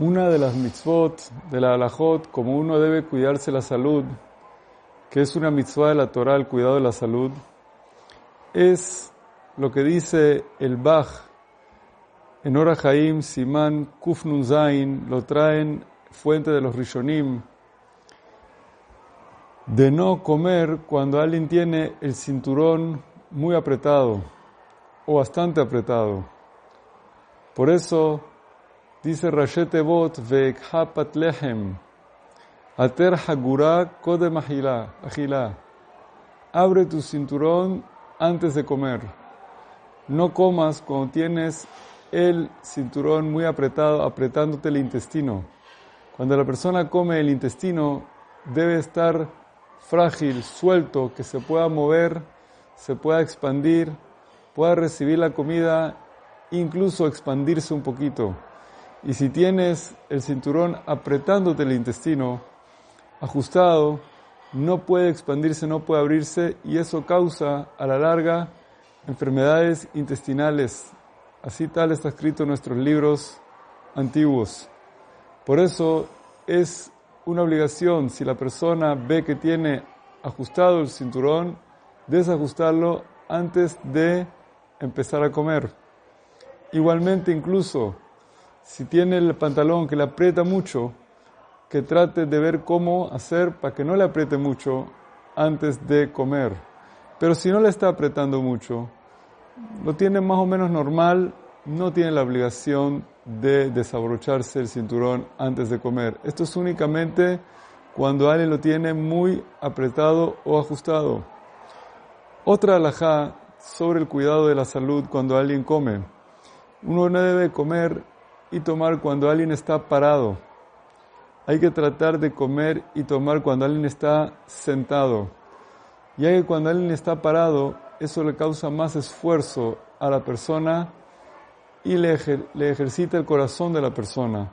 Una de las mitzvot de la halajot, como uno debe cuidarse la salud, que es una mitzvah de la Torah, el cuidado de la salud, es lo que dice el Bach en Ora Haim, Simán, Kufnun Zain, lo traen fuente de los Rishonim, de no comer cuando alguien tiene el cinturón muy apretado o bastante apretado. Por eso dice Rashete Bot Vekhapat Lehem, Ater Hagura Kodem Agila, abre tu cinturón antes de comer. No comas cuando tienes el cinturón muy apretado, apretándote el intestino. Cuando la persona come el intestino, debe estar frágil, suelto, que se pueda mover, se pueda expandir, pueda recibir la comida, incluso expandirse un poquito. Y si tienes el cinturón apretándote el intestino, ajustado, no puede expandirse, no puede abrirse y eso causa a la larga enfermedades intestinales. Así tal está escrito en nuestros libros antiguos. Por eso es una obligación, si la persona ve que tiene ajustado el cinturón, desajustarlo antes de empezar a comer. Igualmente incluso, si tiene el pantalón que le aprieta mucho, que trate de ver cómo hacer para que no le apriete mucho antes de comer. Pero si no le está apretando mucho, lo tiene más o menos normal, no tiene la obligación de desabrocharse el cinturón antes de comer. Esto es únicamente cuando alguien lo tiene muy apretado o ajustado. Otra alajá sobre el cuidado de la salud cuando alguien come. Uno no debe comer y tomar cuando alguien está parado. Hay que tratar de comer y tomar cuando alguien está sentado. Ya que cuando alguien está parado, eso le causa más esfuerzo a la persona y le, le ejercita el corazón de la persona.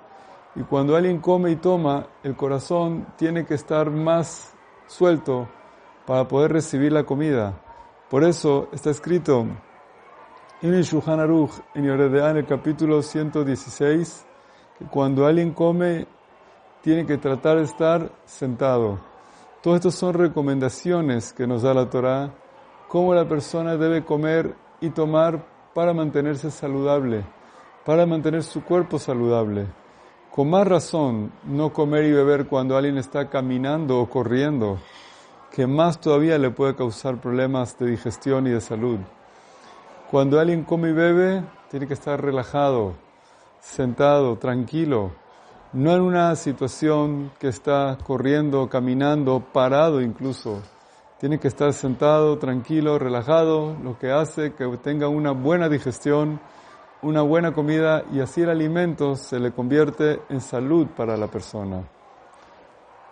Y cuando alguien come y toma, el corazón tiene que estar más suelto para poder recibir la comida. Por eso está escrito en el Shulchan Aruch, en en el capítulo 116, que cuando alguien come tiene que tratar de estar sentado. Todo esto son recomendaciones que nos da la Torah, cómo la persona debe comer y tomar para mantenerse saludable, para mantener su cuerpo saludable. Con más razón, no comer y beber cuando alguien está caminando o corriendo, que más todavía le puede causar problemas de digestión y de salud. Cuando alguien come y bebe, tiene que estar relajado, sentado, tranquilo, no en una situación que está corriendo, caminando, parado incluso. Tiene que estar sentado, tranquilo, relajado, lo que hace que tenga una buena digestión, una buena comida y así el alimento se le convierte en salud para la persona.